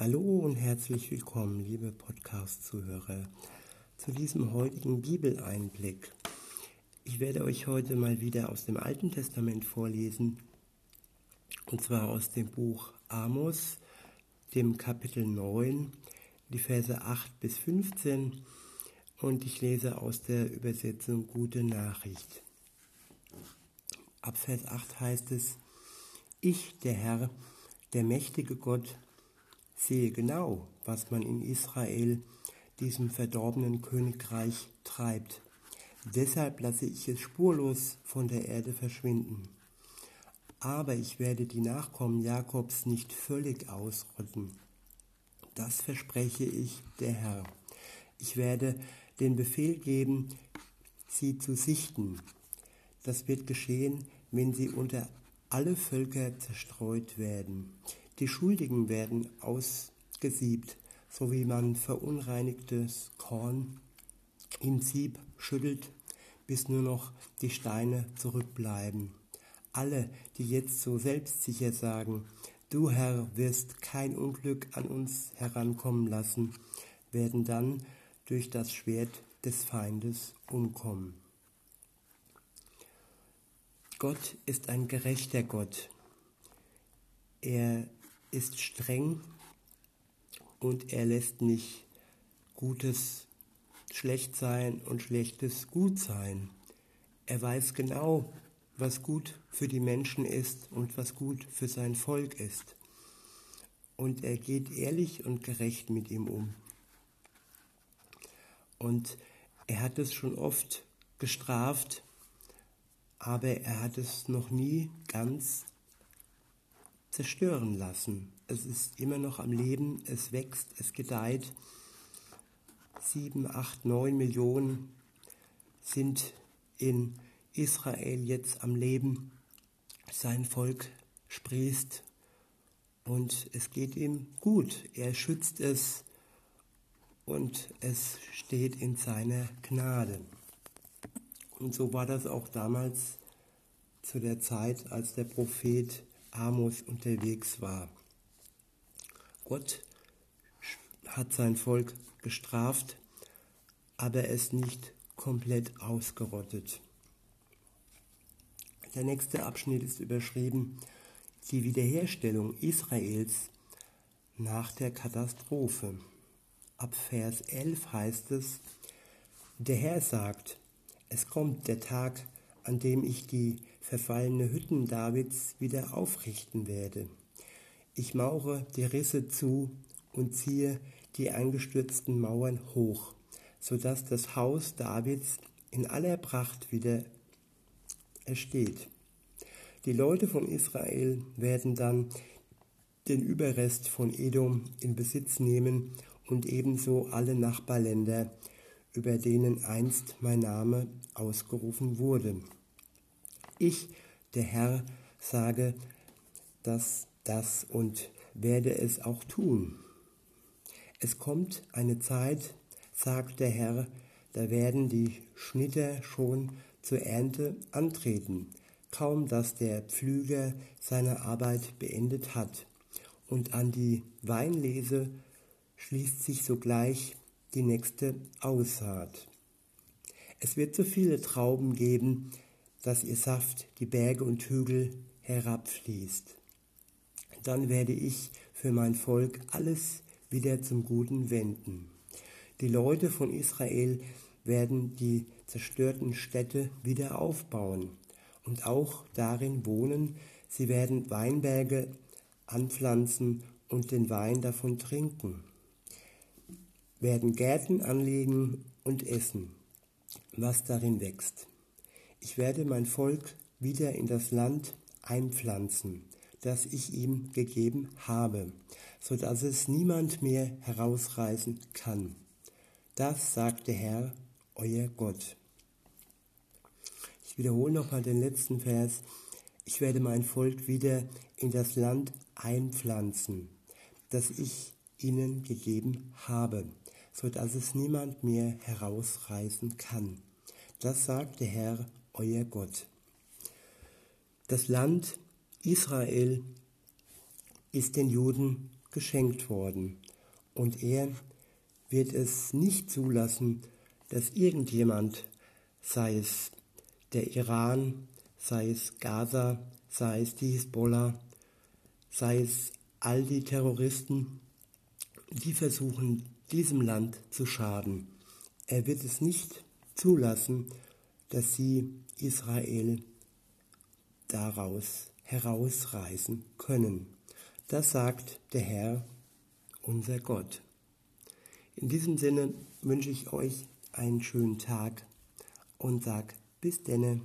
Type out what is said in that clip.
Hallo und herzlich willkommen, liebe Podcast-Zuhörer, zu diesem heutigen Bibeleinblick. Ich werde euch heute mal wieder aus dem Alten Testament vorlesen, und zwar aus dem Buch Amos, dem Kapitel 9, die Verse 8 bis 15, und ich lese aus der Übersetzung Gute Nachricht. Ab Vers 8 heißt es, Ich, der Herr, der mächtige Gott, sehe genau, was man in Israel, diesem verdorbenen Königreich, treibt. Deshalb lasse ich es spurlos von der Erde verschwinden. Aber ich werde die Nachkommen Jakobs nicht völlig ausrotten. Das verspreche ich, der Herr. Ich werde den Befehl geben, sie zu sichten. Das wird geschehen, wenn sie unter alle Völker zerstreut werden. Die Schuldigen werden ausgesiebt, so wie man verunreinigtes Korn im Sieb schüttelt, bis nur noch die Steine zurückbleiben. Alle, die jetzt so selbstsicher sagen, du Herr wirst kein Unglück an uns herankommen lassen, werden dann durch das Schwert des Feindes umkommen. Gott ist ein gerechter Gott. Er ist streng und er lässt nicht Gutes schlecht sein und Schlechtes gut sein. Er weiß genau, was gut für die Menschen ist und was gut für sein Volk ist. Und er geht ehrlich und gerecht mit ihm um. Und er hat es schon oft gestraft, aber er hat es noch nie ganz zerstören lassen. Es ist immer noch am Leben, es wächst, es gedeiht. Sieben, acht, neun Millionen sind in Israel jetzt am Leben. Sein Volk sprießt und es geht ihm gut. Er schützt es und es steht in seiner Gnade. Und so war das auch damals zu der Zeit, als der Prophet Amos unterwegs war. Gott hat sein Volk gestraft, aber es nicht komplett ausgerottet. Der nächste Abschnitt ist überschrieben die Wiederherstellung Israels nach der Katastrophe. Ab Vers 11 heißt es, der Herr sagt, es kommt der Tag, an dem ich die verfallene Hütten Davids wieder aufrichten werde. Ich maure die Risse zu und ziehe die eingestürzten Mauern hoch, so dass das Haus Davids in aller Pracht wieder ersteht. Die Leute von Israel werden dann den Überrest von Edom in Besitz nehmen und ebenso alle Nachbarländer, über denen einst mein Name ausgerufen wurde. Ich, der Herr, sage das, das und werde es auch tun. Es kommt eine Zeit, sagt der Herr, da werden die Schnitter schon zur Ernte antreten, kaum dass der Pflüger seine Arbeit beendet hat. Und an die Weinlese schließt sich sogleich die nächste Aussaat. Es wird so viele Trauben geben, dass ihr Saft die Berge und Hügel herabfließt. Dann werde ich für mein Volk alles wieder zum Guten wenden. Die Leute von Israel werden die zerstörten Städte wieder aufbauen und auch darin wohnen. Sie werden Weinberge anpflanzen und den Wein davon trinken, werden Gärten anlegen und essen, was darin wächst. Ich werde mein Volk wieder in das Land einpflanzen, das ich ihm gegeben habe, so dass es niemand mehr herausreißen kann. Das sagt der Herr, euer Gott. Ich wiederhole nochmal den letzten Vers. Ich werde mein Volk wieder in das Land einpflanzen, das ich ihnen gegeben habe, so dass es niemand mehr herausreißen kann. Das sagt der Herr, euer Gott. Das Land Israel ist den Juden geschenkt worden. Und er wird es nicht zulassen, dass irgendjemand, sei es der Iran, sei es Gaza, sei es die Hisbollah, sei es all die Terroristen, die versuchen, diesem Land zu schaden. Er wird es nicht zulassen, dass sie Israel daraus herausreißen können. Das sagt der Herr, unser Gott. In diesem Sinne wünsche ich euch einen schönen Tag und sag bis denne.